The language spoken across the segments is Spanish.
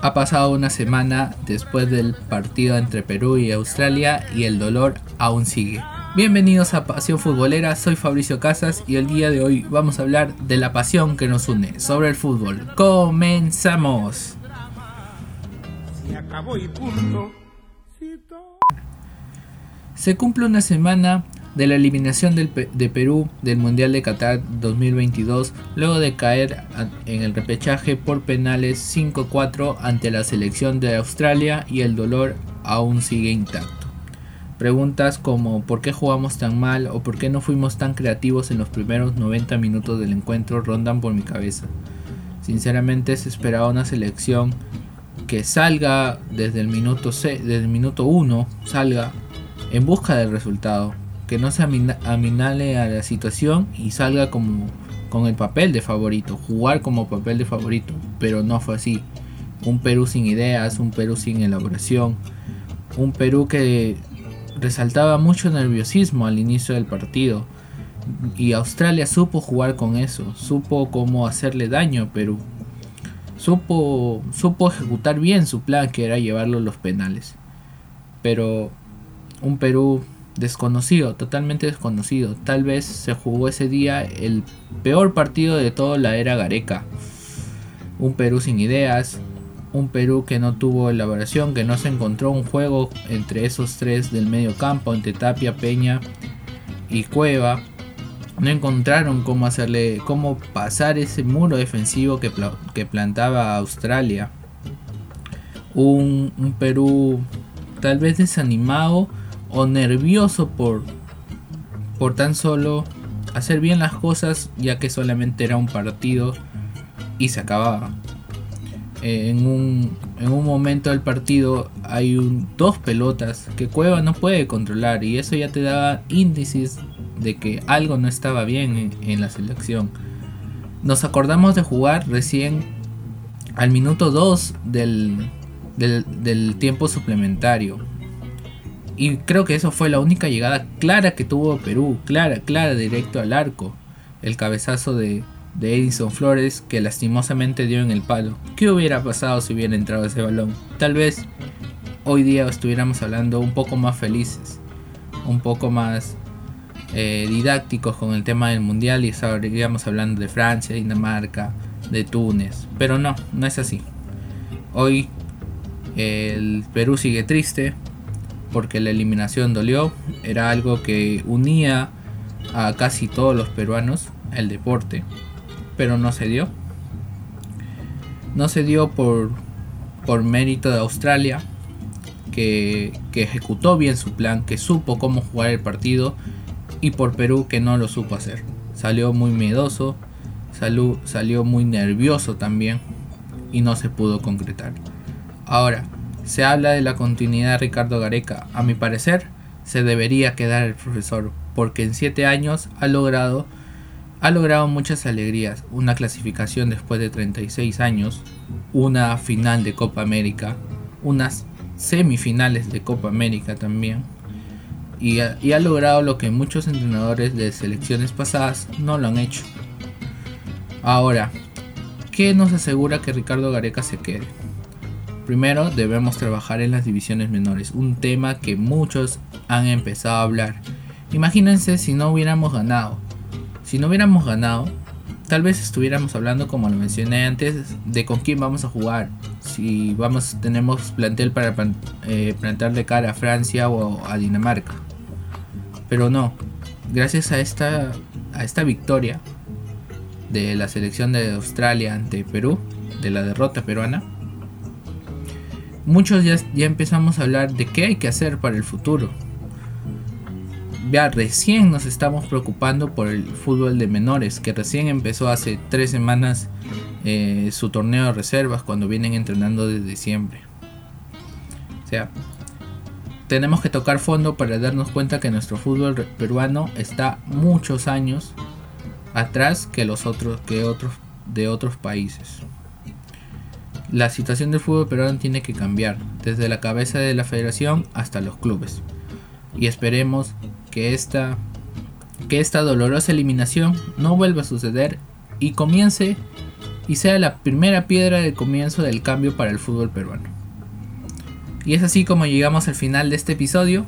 Ha pasado una semana después del partido entre Perú y Australia y el dolor aún sigue. Bienvenidos a Pasión Futbolera, soy Fabricio Casas y el día de hoy vamos a hablar de la pasión que nos une sobre el fútbol. ¡Comenzamos! Se cumple una semana de la eliminación de Perú del Mundial de Qatar 2022 luego de caer en el repechaje por penales 5-4 ante la selección de Australia y el dolor aún sigue intacto. Preguntas como ¿por qué jugamos tan mal o por qué no fuimos tan creativos en los primeros 90 minutos del encuentro rondan por mi cabeza. Sinceramente se esperaba una selección que salga desde el minuto desde el minuto 1, salga en busca del resultado, que no se aminale a la situación y salga como con el papel de favorito, jugar como papel de favorito, pero no fue así. Un Perú sin ideas, un Perú sin elaboración, un Perú que resaltaba mucho nerviosismo al inicio del partido. Y Australia supo jugar con eso, supo cómo hacerle daño a Perú. Supo, supo ejecutar bien su plan que era llevarlo a los penales. Pero un Perú desconocido, totalmente desconocido. Tal vez se jugó ese día el peor partido de toda la era Gareca. Un Perú sin ideas, un Perú que no tuvo elaboración, que no se encontró un juego entre esos tres del medio campo, entre Tapia, Peña y Cueva. No encontraron cómo hacerle, cómo pasar ese muro defensivo que, que plantaba Australia. Un, un Perú tal vez desanimado o nervioso por, por tan solo hacer bien las cosas ya que solamente era un partido y se acababa. Eh, en, un, en, un, momento del partido hay un, dos pelotas que Cueva no puede controlar y eso ya te da índices de que algo no estaba bien en, la selección. Nos acordamos de jugar recién al minuto 2 del, del tiempo suplementario y creo que eso fue la única llegada clara que tuvo Perú, clara, clara, directo al arco. El cabezazo de, Edison Flores que lastimosamente dio en el palo. ¿Qué hubiera pasado si hubiera entrado ese balón? Tal vez hoy día estuviéramos hablando un poco más felices, un poco más eh, didácticos con el tema del mundial y estaríamos hablando de Francia, Dinamarca, de Túnez. Pero no, no es así. Hoy el Perú sigue triste, porque la eliminación dolió, era algo que unía a casi todos los peruanos el deporte, pero no se dio. No se dio por, por mérito de Australia, que, que ejecutó bien su plan, que supo cómo jugar el partido, y por Perú que no lo supo hacer. Salió muy miedoso, salió, salió muy nervioso también, y no se pudo concretar. Ahora, se habla de la continuidad de Ricardo Gareca. A mi parecer, se debería quedar el profesor, porque en 7 años ha logrado, ha logrado muchas alegrías. Una clasificación después de 36 años, una final de Copa América, unas semifinales de Copa América también. Y y ha logrado lo que muchos entrenadores de selecciones pasadas no lo han hecho. Ahora, ¿qué nos asegura que Ricardo Gareca se quede? Primero debemos trabajar en las divisiones menores, un tema que muchos han empezado a hablar. Imagínense si no hubiéramos ganado. Si no hubiéramos ganado, tal vez estuviéramos hablando, como lo mencioné antes, de con quién vamos a jugar. Si vamos, tenemos plantel para eh, plantar de cara a Francia o a Dinamarca. Pero no, gracias a esta, a esta victoria de la selección de Australia ante Perú, de la derrota peruana, muchos ya, ya empezamos a hablar de qué hay que hacer para el futuro. Ya recién nos estamos preocupando por el fútbol de menores, que recién empezó hace tres semanas eh, su torneo de reservas cuando vienen entrenando desde diciembre. O sea, tenemos que tocar fondo para darnos cuenta que nuestro fútbol peruano está muchos años atrás que los otros que otros de otros países. La situación del fútbol peruano tiene que cambiar, desde la cabeza de la federación hasta los clubes. Y esperemos que esta, que esta dolorosa eliminación no vuelva a suceder y comience y sea la primera piedra del comienzo del cambio para el fútbol peruano. Y es así como llegamos al final de este episodio.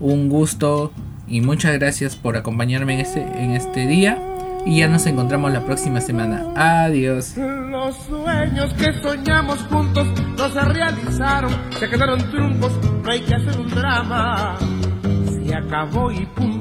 Un gusto y muchas gracias por acompañarme en este, en este día. Y ya nos encontramos la próxima semana. Adiós. Los sueños que soñamos juntos no se realizaron, se quedaron truncos, no hay que hacer un drama. Se acabó y punto